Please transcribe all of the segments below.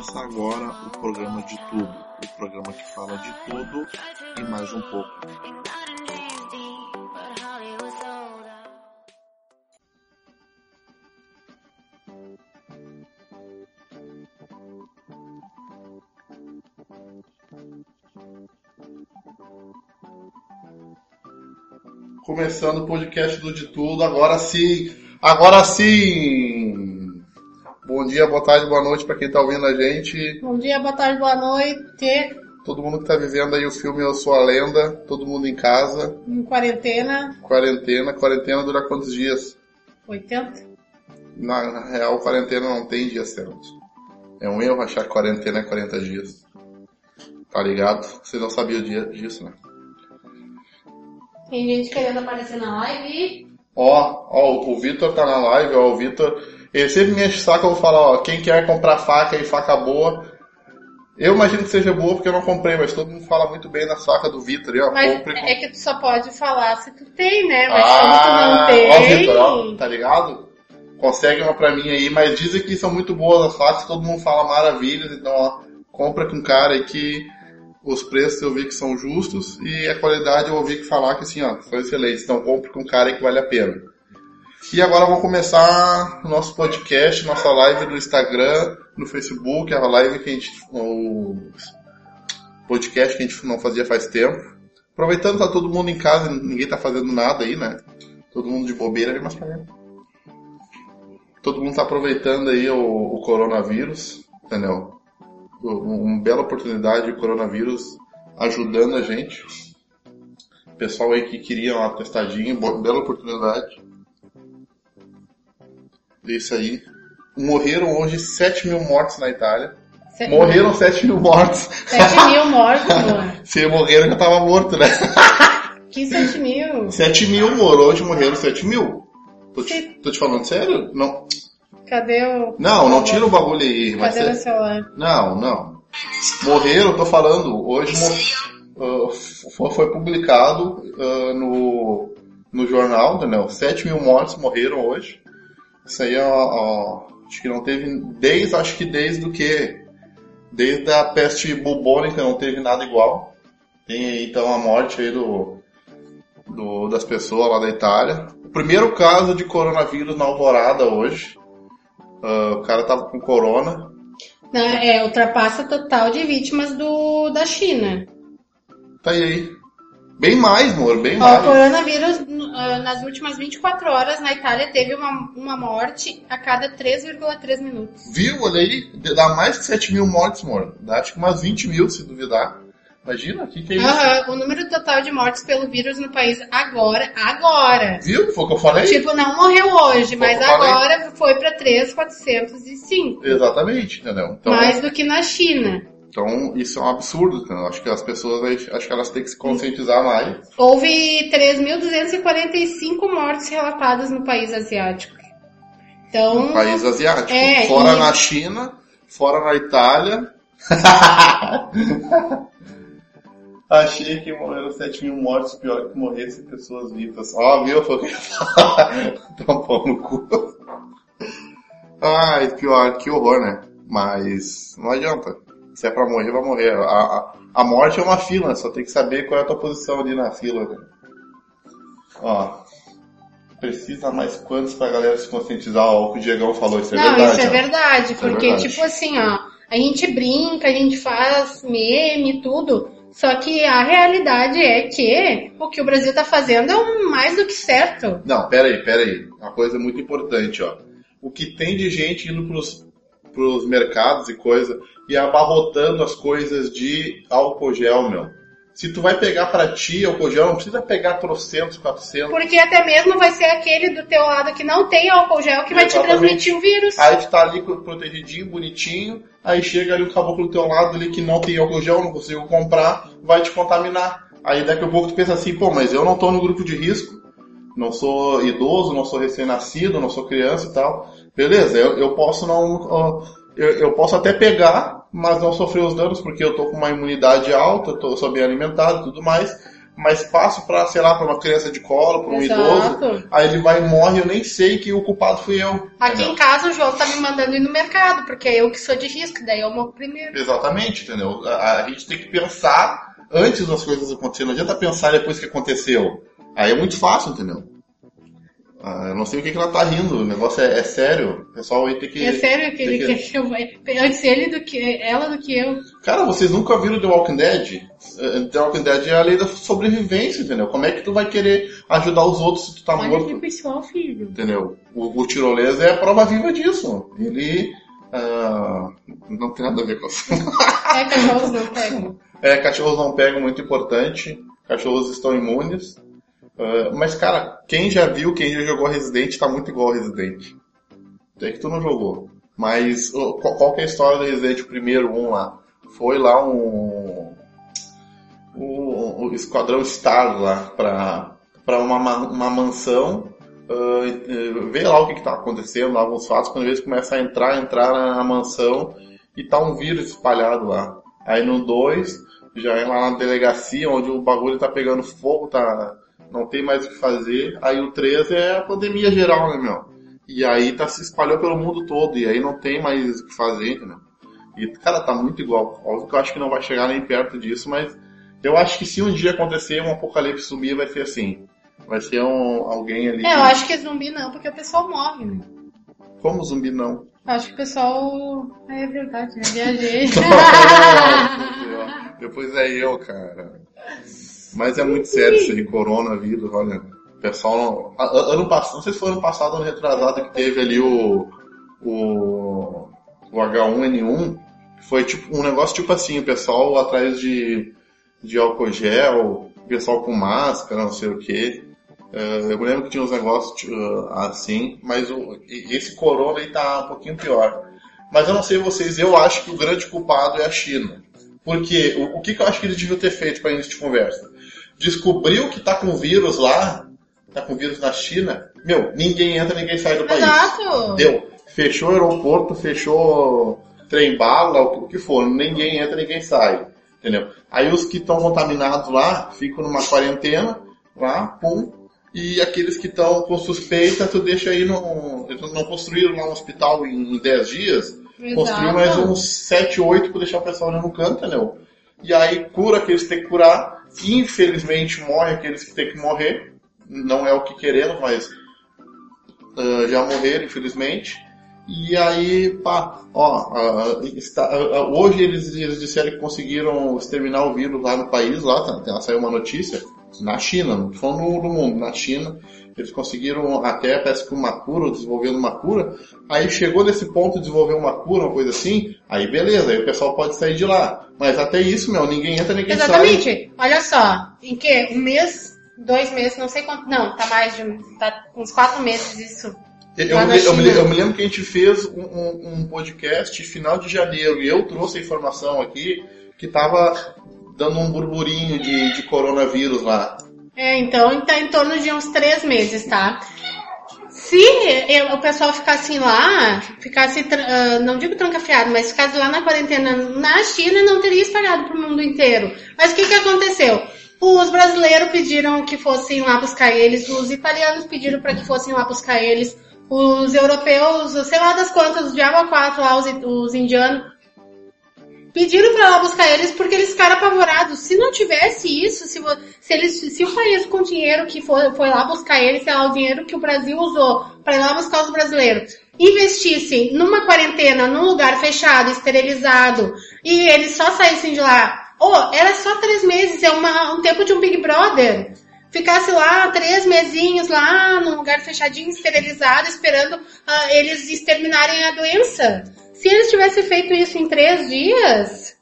Começa agora o programa de tudo, o programa que fala de tudo e mais um pouco. Começando o podcast do De Tudo, agora sim, agora sim! Bom dia, boa tarde, boa noite para quem está ouvindo a gente. Bom dia, boa tarde, boa noite. Todo mundo que está vivendo aí o filme Eu Sou a Lenda, todo mundo em casa, Em quarentena, quarentena. Quarentena dura quantos dias? 80. Na, na real, quarentena não tem dias certos. É um erro achar que quarentena é 40 dias. Tá ligado? Você não sabia o dia disso, né? Tem gente querendo aparecer na live e... Ó, ó, o Vitor tá na live, ó, o Vitor. Ele sempre me enche o saco, eu vou falar, ó, quem quer comprar faca e faca boa. Eu imagino que seja boa porque eu não comprei, mas todo mundo fala muito bem da faca do Vitor, ó, Mas compre. é que tu só pode falar se tu tem, né? Mas Ah, como tu não ó, tem... Vitor, ó, tá ligado? Consegue uma pra mim aí, mas dizem que são muito boas as facas, todo mundo fala maravilhas, então ó, compra com um cara aí que os preços eu vi que são justos e a qualidade eu ouvi que falar que assim, ó, são excelentes, então compre com cara aí que vale a pena. E agora vamos começar o nosso podcast, nossa live no Instagram, no Facebook, a live que a gente. o podcast que a gente não fazia faz tempo. Aproveitando tá todo mundo em casa, ninguém tá fazendo nada aí, né? Todo mundo de bobeira, mais pra cá. Todo mundo tá aproveitando aí o, o coronavírus, entendeu? O- Uma bela oportunidade, o coronavírus ajudando a gente. Pessoal aí que queria uma testadinha, bela oportunidade. Isso aí. Morreram hoje 7 mil mortos na Itália. Se- Morreram 7 mil mortos. 7 mil mortos, mano. Se morreram já tava morto, né? Que 7 mil? 7 mil, moro. Hoje morreram 7 mil. Tô te, tô te falando sério? Não, Cadê o... não, não tira o bagulho aí. Mas Cadê meu celular? Não, não. Morreram, tô falando. Hoje mo- ah, foi, publicado ah, no, no jornal, entendeu? 7 mil mortos morreram hoje. Isso aí, ó, ó, acho que não teve. Desde, acho que desde o que? Desde a peste bubônica não teve nada igual. Tem aí, então a morte aí do, do, das pessoas lá da Itália. O primeiro caso de coronavírus na Alvorada hoje. Ah, o cara tava com corona. Não, é, ultrapassa total de vítimas do, da China. Tá aí. Bem mais, amor, bem Ó, o mais. coronavírus, ah, nas últimas 24 horas, na Itália, teve uma, uma morte a cada 3,3 minutos. Viu? Olha aí, dá mais que 7 mil mortes, amor. Dá acho que umas 20 mil, se duvidar. Imagina, o que, que é isso? Aham, o número total de mortes pelo vírus no país agora, agora. Viu? Foi o que eu falei? Tipo, não morreu hoje, mas eu falei. agora foi pra 3,405. Exatamente, entendeu? Então, Mais do que na China. Então isso é um absurdo, entendeu? Acho que as pessoas, acho que elas têm que se conscientizar mais. Houve 3.245 mortes relatadas no país asiático. Então, No país asiático. É, fora e- na China, fora na Itália. Achei que morreram 7 mil mortos, pior que morressem pessoas vivas. Ó, viu? Foi o que eu ia falar. Tá um pau no cu. Ai, pior, que horror, né? Mas não adianta. Se é pra morrer, vai morrer. A, a, a morte é uma fila, só tem que saber qual é a tua posição ali na fila. Né? Ó, precisa mais quantos pra galera se conscientizar? Ó, o que o Diegão falou, isso é não, verdade. isso é ó. verdade, Isso é porque verdade. tipo assim, ó, a gente brinca, a gente faz meme, tudo, só que a realidade é que o que o Brasil tá fazendo é um mais do que certo. Não, pera aí, pera aí. Uma coisa muito importante, ó. O que tem de gente indo pros, pros mercados e coisa e abarrotando as coisas de álcool gel, meu. Se tu vai pegar pra ti álcool gel, não precisa pegar trocentos, 400. Porque até mesmo vai ser aquele do teu lado que não tem álcool gel que vai te Exatamente. transmitir o vírus. Aí tu tá ali protegidinho, bonitinho, aí chega ali o caboclo do teu lado ali que não tem álcool gel, não conseguiu comprar, vai te contaminar. Aí daqui a pouco tu pensa assim, pô, mas eu não tô no grupo de risco, não sou idoso, não sou recém-nascido, não sou criança e tal. Beleza, eu, eu posso não. Eu, eu posso até pegar, mas não sofrer os danos, porque eu tô com uma imunidade alta, eu tô, sou bem alimentado e tudo mais. mas passo pra, sei lá, pra uma criança de colo, pra um Exato. idoso, aí ele vai e morre, eu nem sei que o culpado fui eu. Aqui entendeu? em casa o João tá me mandando ir no mercado, porque é eu que sou de risco, daí eu morro primeiro. Exatamente, entendeu? A, a gente tem que pensar antes das coisas acontecerem, não adianta pensar depois que aconteceu. Aí é muito fácil, entendeu? Ah, eu não sei o que, que ela tá rindo, o negócio é, é sério. O pessoal aí tem que. É sério que ele tem quer que eu. Antes ele do que ela do que eu. Cara, vocês nunca viram The Walking Dead? Eh, The Walking Dead é a lei da sobrevivência, entendeu? Como é que tu vai querer ajudar os outros se tu tá Olha morto? que pessoal, filho. Entendeu? O, o tirolesa é a prova viva disso. Ele. ah, não tem nada a ver com isso. É, cachorros não pegam. É, cachorros não pegam, muito importante. Cachorros estão imunes. Ah, mas, cara, quem já viu, quem já jogou Resident, tá muito igual ao Resident. É que tu não jogou. Mas qual, qual que é a história do Resident, o primeiro um lá? Foi lá um... O, o Esquadrão Star lá pra, pra uma, ma- uma mansão eh, ver lá o que, que tá acontecendo, lá, alguns fatos, quando eles começam a entrar, entrar na, na mansão e tá um vírus espalhado lá. Aí no 2, já é lá na delegacia, onde o bagulho tá pegando fogo, tá, não tem mais o que fazer. Aí o 3 é a pandemia geral, né, meu? E aí tá se espalhou pelo mundo todo, e aí não tem mais o que fazer, entendeu? E, cara, tá muito igual. Óbvio que eu acho que não vai chegar nem perto disso, mas eu acho que se um dia acontecer um apocalipse subir, vai ser assim. Vai ser um, alguém ali. É, eu acho que zumbi não, porque o pessoal morre, né? Como zumbi não? Eu acho que o pessoal. É verdade, né? Viajei. Depois é eu, cara. Mas é muito sério isso de coronavírus, olha. O pessoal não. Ano passado, não sei se foi ano passado, ano retrasado, que teve ali o. O. O H1N1. que Foi tipo um negócio tipo assim, o pessoal atrás de, de álcool gel, o pessoal com máscara, não sei o que. eu me lembro que tinha uns negócios tipo, assim, mas o, esse corona aí tá um pouquinho pior. Mas eu não sei vocês, eu acho que o grande culpado é a China. Porque o, o que, que eu acho que eles deviam ter feito para início de conversa? Descobriu que tá com vírus lá, tá com vírus na China, meu, ninguém entra, ninguém sai do país. Exato. Deu. Fechou o aeroporto, fechou trem bala, o que for, ninguém entra, ninguém sai. Entendeu? Aí os que estão contaminados lá ficam numa quarentena, lá, pum, e aqueles que estão com suspeita, tu deixa aí no. Eles não construíram lá um hospital em 10 dias, construiu mais uns 7, 8 para deixar o pessoal no canto, entendeu? E aí cura aqueles que tem que curar, infelizmente morre aqueles que tem que morrer, não é o que queremos, mas ah, já morreram, infelizmente. E aí, pá, ó, ah, está- ah, hoje eles, eles disseram que conseguiram exterminar o vírus lá no país, lá, tá, tá, saiu uma notícia, na China, não falando no, no mundo, na China, eles conseguiram até, parece que uma cura, desenvolvendo uma cura, aí chegou nesse ponto de desenvolver uma cura, uma coisa assim, aí beleza, aí o pessoal pode sair de lá. Mas até isso, meu, ninguém entra, ninguém sai. Exatamente. Olha só, em que? Um mês, dois meses, não sei quanto. Não, tá mais de. um- tá uns quatro meses isso. Eu, me- eu me, eu me lembro que a gente fez um, um- um podcast final de janeiro e eu trouxe a informação aqui que tava dando um burburinho de, de coronavírus lá. É, então tá em torno de uns três meses, tá? Se eu- o pessoal ficasse lá, ficasse, ah, não digo trancafiado, mas ficasse lá na quarentena na China, não teria espalhado pro mundo inteiro. Mas o que que aconteceu? Os brasileiros pediram que fossem lá buscar eles, os italianos pediram para que fossem lá buscar eles, os europeus, sei lá das quantas, os Diabo 4 lá, os, os indianos, pediram para lá buscar eles porque eles ficaram apavorados. Se não tivesse isso, se, se, eles, se o país com dinheiro que foi, foi lá buscar eles, sei lá, o dinheiro que o Brasil usou para ir lá buscar os brasileiros, investissem numa quarentena, num lugar fechado, esterilizado, e eles só saíssem de lá, oh, era só três meses, é uma, um tempo de um Big Brother. Ficasse lá três mesinhos lá num lugar fechadinho, esterilizado, esperando ah, eles exterminarem a doença. Se eles tivessem feito isso em três dias,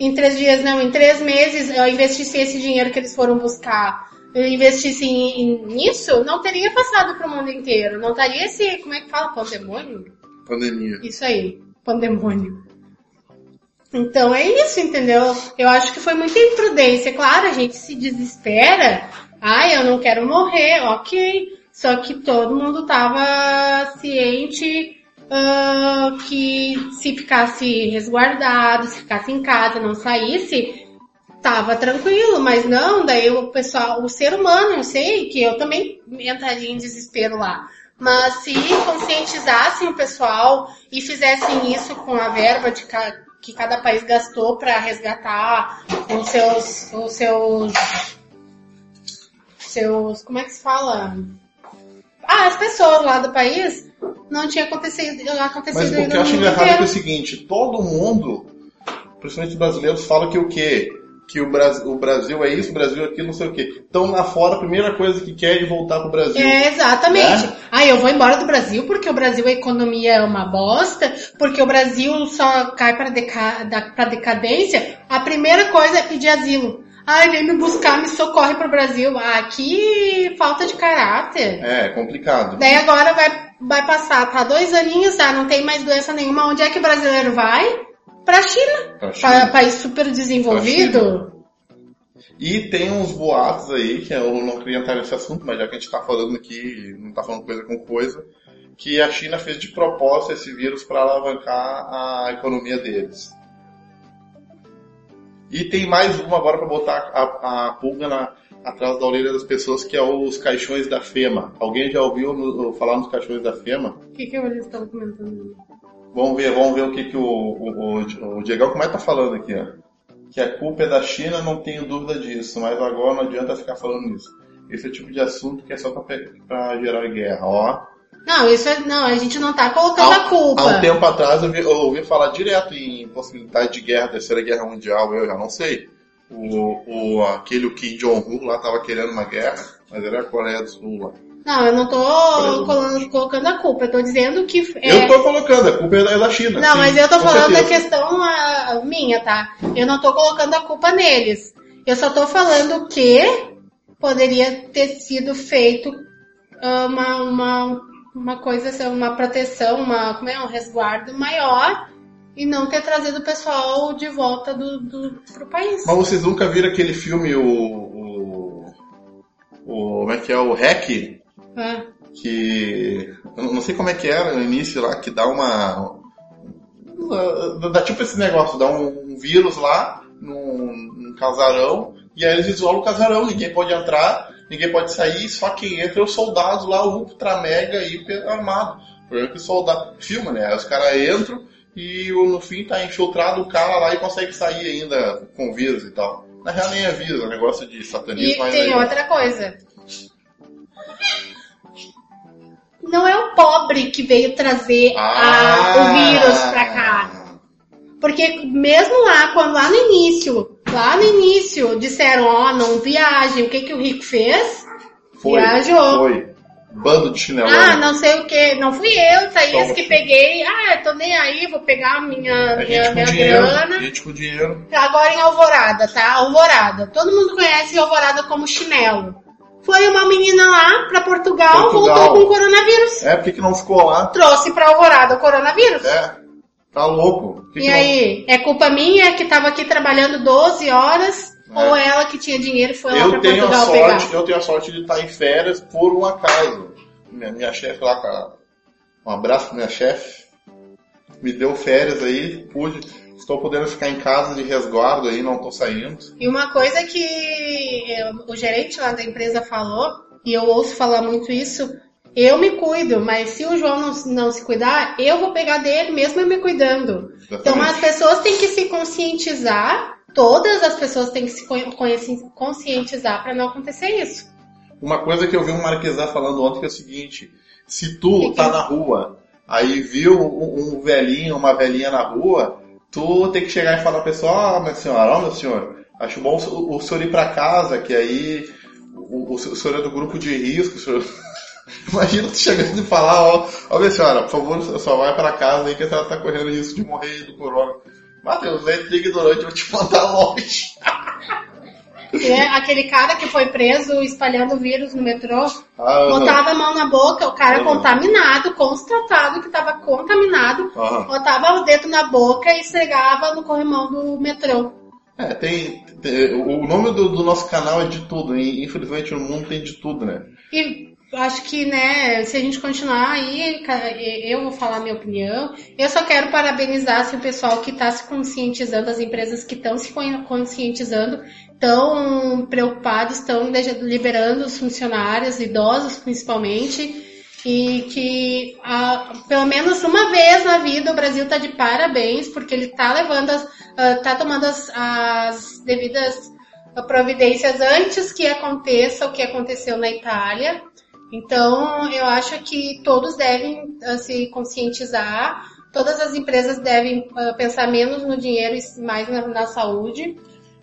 em três dias não, em três meses, eu investisse esse dinheiro que eles foram buscar, eu investisse nisso, não teria passado para o mundo inteiro. Não estaria esse, como é que fala, pandemônio? Pandemia. Isso aí, pandemônio. Então é isso, entendeu? Eu acho que foi muita imprudência. Claro, a gente se desespera. Ai, eu não quero morrer, ok. Só que todo mundo tava ciente ah, que se ficasse resguardado, se ficasse em casa, não saísse, tava tranquilo, mas não, daí o pessoal, o ser humano, eu sei que eu também entraria em desespero lá. Mas se conscientizassem o pessoal e fizessem isso com a verba de ca, que cada país gastou para resgatar os seus, os seus, seus, como é que se fala? Ah, as pessoas lá do país, não tinha acontecido, acontecido Mas o que eu acho engraçado é, é o seguinte, todo mundo, principalmente os brasileiros, fala que o quê? que o Brasil, o Brasil é isso, o Brasil é aquilo, não sei o quê. Então lá fora, a primeira coisa que quer é voltar pro Brasil. É, exatamente. Né? Ah, eu vou embora do Brasil porque o Brasil, a economia é uma bosta, porque o Brasil só cai para deca, pra decadência. A primeira coisa é pedir asilo. Ai, vem me buscar, me socorre pro Brasil. Ah, que falta de caráter. É, complicado. Daí agora vai, vai passar, tá dois aninhos, tá? Não tem mais doença nenhuma. Onde é que o brasileiro vai? Pra China. Pra China. Pra país super desenvolvido. E tem uns boatos aí, que eu não queria entrar nesse assunto, mas já que a gente tá falando aqui, não tá falando coisa com coisa, que a China fez de propósito esse vírus para alavancar a economia deles. E tem mais uma agora para botar a, a pulga na, atrás da orelha das pessoas, que é os caixões da FEMA. Alguém já ouviu no, falar nos caixões da FEMA? O que, que eles estão comentando? Vamos ver, vamos ver o que, que o, o, o, o Diego como é que tá falando aqui, ó. Que a culpa é da China, não tenho dúvida disso, mas agora não adianta ficar falando isso. Esse é o tipo de assunto que é só para gerar guerra, ó. Não, isso é, não, a gente não tá colocando a culpa. Há um tempo atrás eu, vi, eu ouvi falar direto em possibilidade de guerra, terceira guerra mundial, eu já não sei. O, o, aquele o Kim Jong-un lá tava querendo uma guerra, mas era a Coreia do Sul lá. Não, eu não tô colocando, colocando a culpa, eu tô dizendo que. É... Eu tô colocando, a culpa é da China. Não, sim, mas eu tô falando certeza. da questão a, minha, tá? Eu não tô colocando a culpa neles. Eu só tô falando que poderia ter sido feito ah, uma, uma, uma coisa, uma proteção, uma, como é, um resguardo maior e não ter trazido o pessoal de volta do, do, pro país. Mas vocês nunca viram aquele filme, o, o, o como é que é, o Hack? É. Que. Eu não sei como é que era no início lá, que dá uma. Dá tipo esse negócio, dá um, vírus lá num, num casarão, e aí eles isolam o casarão, ninguém pode entrar, ninguém pode sair, só quem entra é os soldados lá, ultra mega hiper armado. O problema é que o soldado. Filma, né? Os caras entram e no fim tá infiltrado o cara lá e consegue sair ainda com vírus e tal. Na real nem é vírus, é um negócio de satanismo. E tem aí... outra coisa não é o pobre que veio trazer ah. a, o vírus pra cá. Porque mesmo lá, quando lá no início, lá no início, disseram, ó, oh, não viajem, o que que o rico fez? Foi, Viajou. Foi. Bando de chinelo. Ah, não sei o que. Não fui eu, Thaís, que peguei. Ah, tô nem aí, vou pegar minha, minha, minha dinheiro, grana. Gente com dinheiro. Agora em Alvorada, tá? Alvorada. Todo mundo conhece Alvorada como chinelo. Foi uma menina lá pra Portugal, Portugal. voltou com coronavírus. É, por que, que não ficou lá? Trouxe pra Alvorada o coronavírus. É, tá louco. Que e que aí, não... é culpa minha que tava aqui trabalhando 12 horas, é. ou ela que tinha dinheiro e foi eu lá pra tenho Portugal a sorte, pegar? Eu tenho a sorte de estar em férias por um acaso. Minha, minha chefe lá, um abraço pra minha chefe, me deu férias aí, pude estou podendo ficar em casa de resguardo aí, não estou saindo. E uma coisa que o gerente lá da empresa falou, e eu ouço falar muito isso, eu me cuido, mas se o João não, não se cuidar, eu vou pegar dele mesmo eu me cuidando. Exatamente. Então as pessoas têm que se conscientizar, todas as pessoas têm que se conscientizar para não acontecer isso. Uma coisa que eu vi um marquesar falando ontem que é o seguinte, se tu que tá que... na rua, aí viu um, um velhinho, uma velhinha na rua, tu tem que chegar e falar pra pessoa, ó, oh, minha senhora, ó, oh, meu senhor, acho bom o, o senhor ir pra casa, que aí o, o, o senhor é do grupo de risco, senhor... Imagina tu chegando e falar, ó, ó, minha senhora, por favor, só vai pra casa aí que a senhora tá correndo risco de morrer do corona. Matheus, nem te ignorante, eu vou te mandar longe. É, aquele cara que foi preso espalhando vírus no metrô, ah, botava a mão na boca, o cara contaminado, constatado que estava contaminado, botava o dedo na boca e esfregava no corrimão do metrô. É, tem, tem o nome do, do, nosso canal é de tudo, e infelizmente no mundo tem de tudo, né? E acho que, né, se a gente continuar aí, eu vou falar minha opinião. Eu só quero parabenizar assim, o pessoal que está se conscientizando, as empresas que estão se conscientizando, estão preocupados, estão liberando os funcionários, idosos principalmente, e que a, pelo menos uma vez na vida o Brasil está de parabéns, porque ele está levando, está tomando as, as devidas providências antes que aconteça o que aconteceu na Itália. Então, eu acho que todos devem uh, se conscientizar, todas as empresas devem uh, pensar menos no dinheiro e mais na, na, saúde.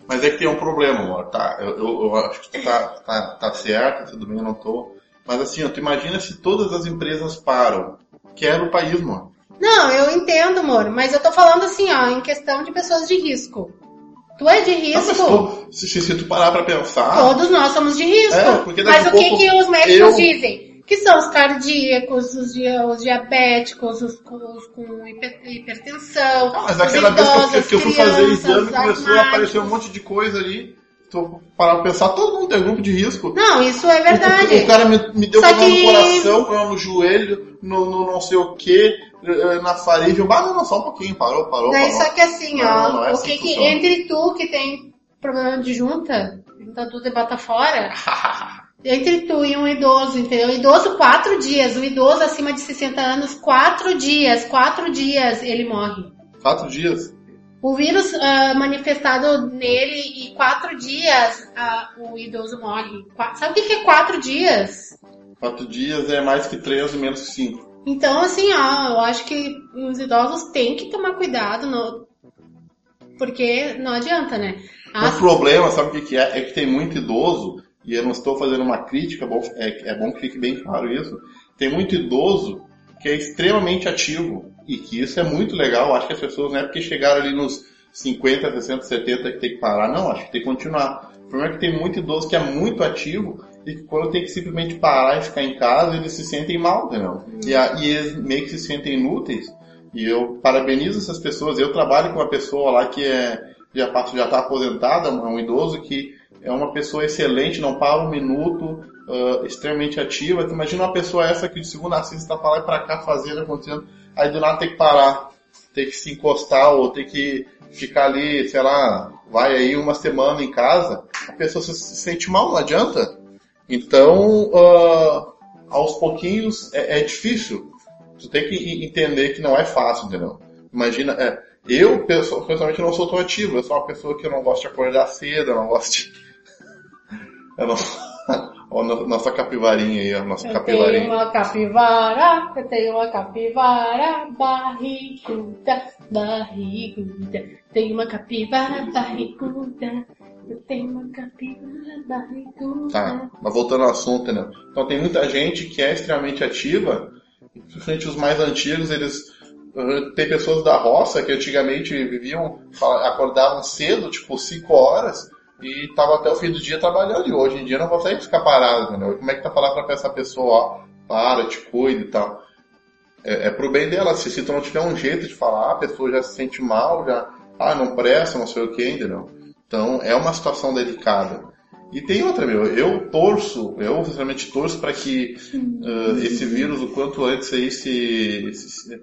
Mas é que tem um problema, amor, tá? Eu, eu, eu acho que tá, tá, tá certo, tudo bem, eu não tô. Mas assim, tu imagina se todas as empresas param. Quero o país, amor. Não, eu entendo, amor, mas eu tô falando assim, ó, em questão de pessoas de risco. Tu é de risco. Não, se, se, se, tu parar pra pensar. Todos nós somos de risco. É, mas o que, que os médicos eu... dizem? Que são os cardíacos, os, os diabéticos, os, os com hipertensão. Ah, mas aquela idosos, vez que eu, que eu fui fazer exame começou a aparecer um monte de coisa ali. Tô parar pra pensar, todo mundo tem grupo de risco. Não, isso é verdade. O, o cara me, me deu problema que... no coração, problema no joelho, no, no não sei o que eh, na faringe, ah, não, não, só um pouquinho, parou, parou. Daí parou. só que assim, não, ó, não é o assim que, que entre tu que tem problema de junta, junta tudo e bota fora, entre tu e um idoso, entendeu? O idoso, quatro dias, o idoso acima de 60 anos, quatro dias, quatro dias ele morre. Quatro dias? O vírus uh, manifestado nele e quatro dias uh, o idoso morre. Sabe o que, que é quatro dias? Quatro dias é mais que três e menos que cinco. Então, assim, ó, eu acho que os idosos têm que tomar cuidado, no... porque não adianta, né? As... O problema, sabe o que, que é? É que tem muito idoso, e eu não estou fazendo uma crítica, é, é bom que fique bem claro isso. Tem muito idoso que é extremamente ativo, e que isso é muito legal. Acho que as pessoas não é porque chegaram ali nos 50, 60, 70 que tem que parar, não, acho que tem que continuar. O problema é que tem muito idoso que é muito ativo e que quando tem que simplesmente parar e ficar em casa, eles se sentem mal, entendeu? E, a, e eles meio que se sentem inúteis. E eu parabenizo essas pessoas. Eu trabalho com uma pessoa lá que é já já está aposentada, é um idoso que é uma pessoa excelente, não para um minuto, uh, extremamente ativa. Tu imagina uma pessoa essa que de segunda a sexta está para lá e para cá fazendo, acontecendo, aí do nada tem que parar, tem que se encostar ou tem que ficar ali, sei lá, vai aí uma semana em casa, a pessoa se sente mal, não adianta. Então, uh, aos pouquinhos é, é, difícil. Tu tem que entender que não é fácil, entendeu? Imagina, é, eu pessoalmente não sou tão ativo, eu sou uma pessoa que eu não gosto de acordar cedo, eu não gosto de. eu não... Olha nossa capivarinha aí, a nossa eu capivarinha. Tenho uma capivara, eu tenho uma capivara barriguda, barriguda. Tenho uma capivara barriguda. Tá, mas voltando ao assunto, né? Então tem muita gente que é extremamente ativa, principalmente os mais antigos, eles uh, tem pessoas da roça que antigamente viviam, acordavam cedo, tipo 5 horas, e tava até o fim do dia trabalhando, e hoje em dia não consegue ficar parado, né? Como é que tá falando pra essa pessoa, ó, para, te cuida e tal. É, é pro bem dela, se, se tu não tiver um jeito de falar, a pessoa já se sente mal, já, ah, não presta, não sei o que, entendeu? Então é uma situação delicada. E tem outra, meu, eu torço, eu sinceramente torço para que uh, esse vírus o quanto antes aí se, se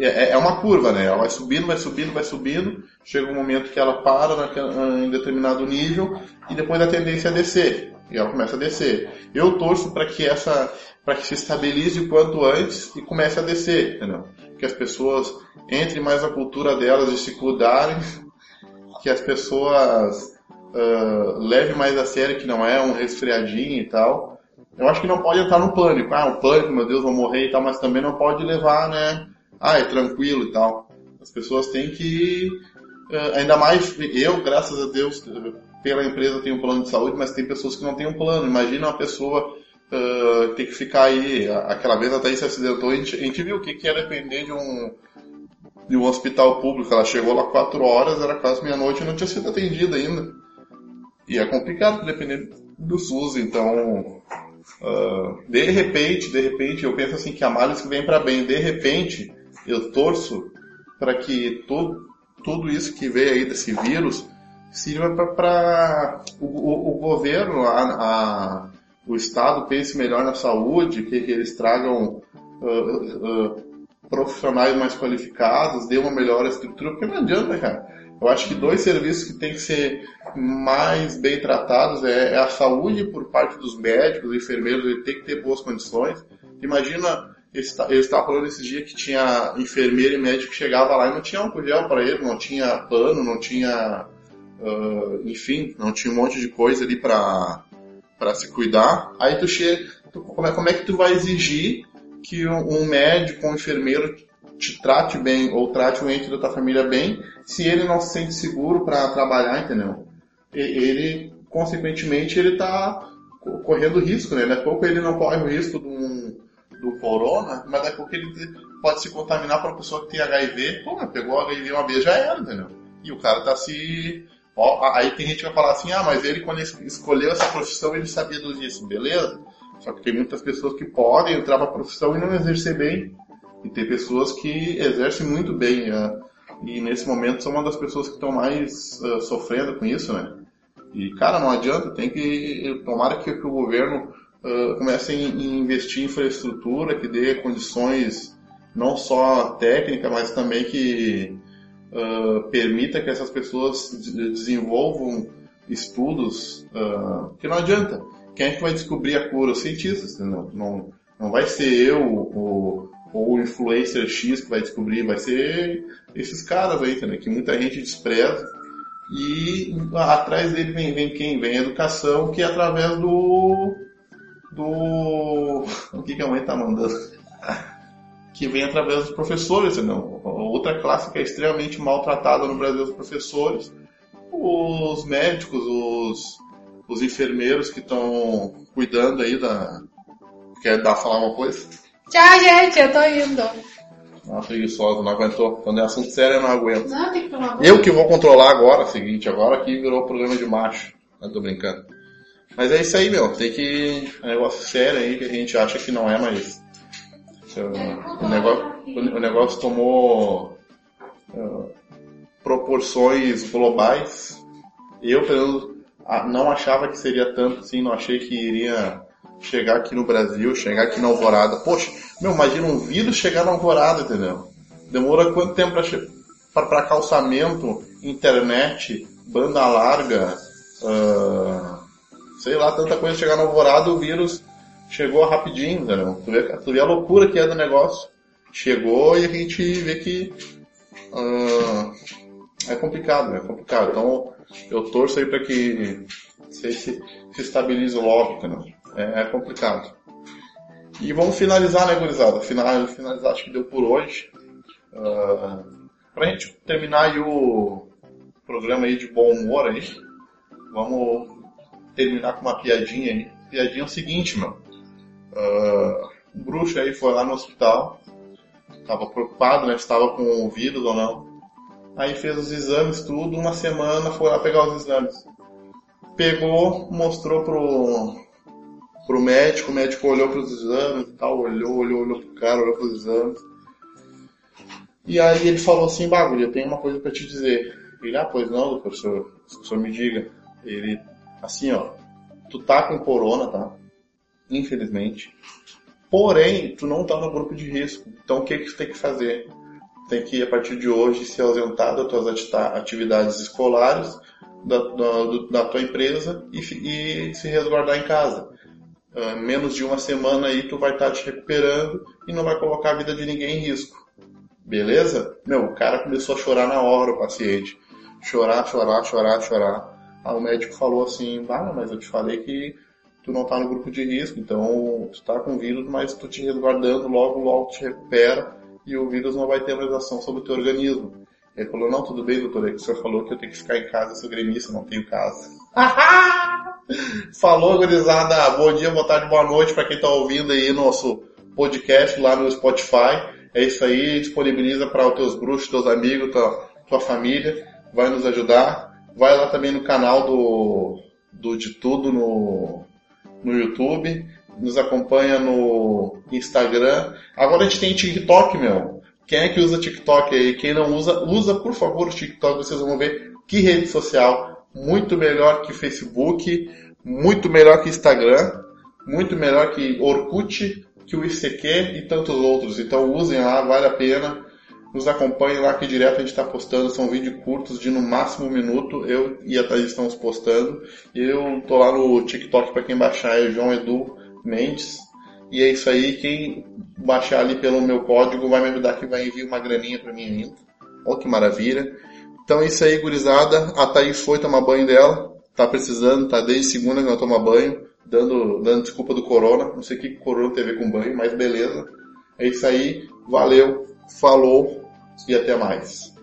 é, é, uma curva, né? Ela vai subindo, vai subindo, vai subindo, chega um momento que ela para naquela, em determinado nível e depois a tendência é descer. E ela começa a descer. Eu torço para que essa, para que se estabilize o quanto antes e comece a descer, entendeu? Que as pessoas entrem mais na cultura delas de se cuidarem que as pessoas uh, levem mais a sério que não é um resfriadinho e tal. Eu acho que não pode entrar no pânico. Ah, o pânico, meu Deus, vou morrer e tal, mas também não pode levar, né? Ah, é tranquilo e tal. As pessoas têm que, uh, ainda mais eu, graças a Deus, pela empresa tenho um plano de saúde, mas tem pessoas que não têm um plano. Imagina uma pessoa uh, ter que ficar aí, aquela vez a Thaís se acidentou, a gente, a gente viu o que, que é depender de um, de um hospital público. Ela chegou lá quatro horas, era quase meia-noite e não tinha sido atendida ainda. E é complicado depender do SUS, então. Uh, de repente, de repente, eu penso assim que a males que vem para bem, de repente, eu torço para que todo, tudo isso que veio aí desse vírus sirva para o, o, o, governo, a, a, o Estado pense melhor na saúde, que, que eles tragam uh, uh, profissionais mais qualificados, dê uma melhor estrutura, porque não adianta, cara. Eu acho que dois serviços que tem que ser mais bem tratados é, é a saúde por parte dos médicos, enfermeiros, ele tem que ter boas condições. Imagina, ele estava falando esses dias que tinha enfermeiro e médico que chegava lá e não tinha álcool gel para ele, não tinha pano, não tinha, uh, enfim, não tinha um monte de coisa ali para para se cuidar. Aí tu chega, tu, como, é, como é que tu vai exigir que um, médico, um enfermeiro te trate bem ou trate o ente da tua família bem, se ele não se sente seguro para trabalhar, entendeu? Ele, consequentemente, ele está correndo risco, né? Daqui a pouco ele não corre o risco do, do corona, mas daqui a pouco ele pode se contaminar para uma pessoa que tem HIV. Pô, pegou HIV uma vez já era, entendeu? E o cara tá se... Ó, aí tem gente que vai falar assim, ah, mas ele quando escolheu essa profissão ele sabia disso, beleza? Só que tem muitas pessoas que podem entrar para a profissão e não exercer bem. E tem pessoas que exercem muito bem. Uh, e nesse momento são uma das pessoas que estão mais uh, sofrendo com isso, né? E, cara, não adianta, tem que. Tomara que, que o governo uh, comece a investir em infraestrutura, que dê condições não só técnicas, mas também que uh, permita que essas pessoas desenvolvam estudos, uh, que não adianta. Quem é que vai descobrir a cura? Os cientistas, não, não, não vai ser eu, ou o influencer X que vai descobrir, vai ser esses caras aí, né, que muita gente despreza. E atrás dele vem, vem quem? Vem a educação, que é através do. do. O que, que a mãe tá mandando? que vem através dos professores, não. Outra classe que é extremamente maltratada no Brasil, os professores, os médicos, os, os enfermeiros que estão cuidando aí da. Quer dar falar uma coisa? Tchau, gente, eu tô indo. Uma preguiçosa, não aguentou. Quando é assunto sério, eu não aguento. Não, tem que banho. Eu que vou controlar agora, é seguinte, agora aqui virou problema de macho. Não tô brincando. Mas é isso aí, meu. Tem que. É um negócio sério aí que a gente acha que não é, mas. O negócio, o negócio tomou uh, proporções globais. Eu, pelo menos, não achava que seria tanto assim, não achei que iria chegar aqui no Brasil, chegar aqui na Alvorada. Poxa, meu, imagina um vírus chegar na Alvorada, entendeu? Demora quanto tempo para calçamento, internet, banda larga, uh, sei lá, tanta coisa chegar na Alvorada, o vírus chegou rapidinho, entendeu? Tu vê, tu vê a loucura que é do negócio. Chegou e a gente vê que uh, é complicado, é complicado. Então eu torço aí para que se, se, se estabilize logo, entendeu? é, é complicado. E vamos finalizar, né, gurizada? Final, finalizar, acho que deu por hoje. Uh, pra gente terminar aí o programa aí de bom humor aí, vamos terminar com uma piadinha aí. Piadinha é o seguinte, meu. Uh, um bruxo aí foi lá no hospital, tava preocupado, né, se estava com o vírus ou não. Aí fez os exames, tudo, uma semana foi lá pegar os exames. Pegou, mostrou pro, pro médico, o médico olhou para os exames e tal, olhou, olhou, olhou pro cara, olhou para os exames. E aí ele falou assim, bagulho, eu tenho uma coisa para te dizer. Ele, ah, pois não, doutor, o senhor, o senhor me diga. Ele, assim, ó, tu tá com corona, tá? Infelizmente. Porém, tu não tá no grupo de risco. Então o que que tu tem que fazer? Tem que, a partir de hoje, se ausentar das tuas atividades escolares, da, da, da tua empresa e, e se resguardar em casa. Uh, menos de uma semana aí tu vai estar tá te recuperando e não vai colocar a vida de ninguém em risco. Beleza? Meu, o cara começou a chorar na hora, o paciente. Chorar, chorar, chorar, chorar. Aí o médico falou assim, ah, mas eu te falei que tu não tá no grupo de risco, então tu tá com vírus, mas tu te resguardando, logo, logo te recupera e o vírus não vai ter mais ação sobre o teu organismo. Ele falou, não, tudo bem, doutor, é que o senhor falou que eu tenho que ficar em casa, sou gremista, não tenho casa. Falou, gurizada. Bom dia, boa tarde, boa noite para quem está ouvindo aí nosso podcast lá no Spotify. É isso aí, disponibiliza para os teus bruxos, teus amigos, tua, tua família. Vai nos ajudar. Vai lá também no canal do, do De Tudo no, no YouTube. Nos acompanha no Instagram. Agora a gente tem TikTok, meu. Quem é que usa TikTok aí? Quem não usa, usa por favor o TikTok. Vocês vão ver que rede social muito melhor que Facebook, muito melhor que Instagram, muito melhor que Orkut, que o ICQ e tantos outros. Então usem lá, vale a pena. Nos acompanhem lá que direto a gente está postando, são vídeos curtos de no máximo um minuto. Eu e a Thaís estamos postando. Eu tô lá no TikTok para quem baixar, é João Edu Mendes. E é isso aí, quem baixar ali pelo meu código vai me ajudar que vai enviar uma graninha para mim ainda. Olha que maravilha. Então é isso aí, gurizada. A Thaís foi tomar banho dela. Tá precisando, tá desde segunda que ela toma banho. Dando, dando desculpa do corona. Não sei o que corona tem a ver com banho, mas beleza. É isso aí. Valeu. Falou. E até mais.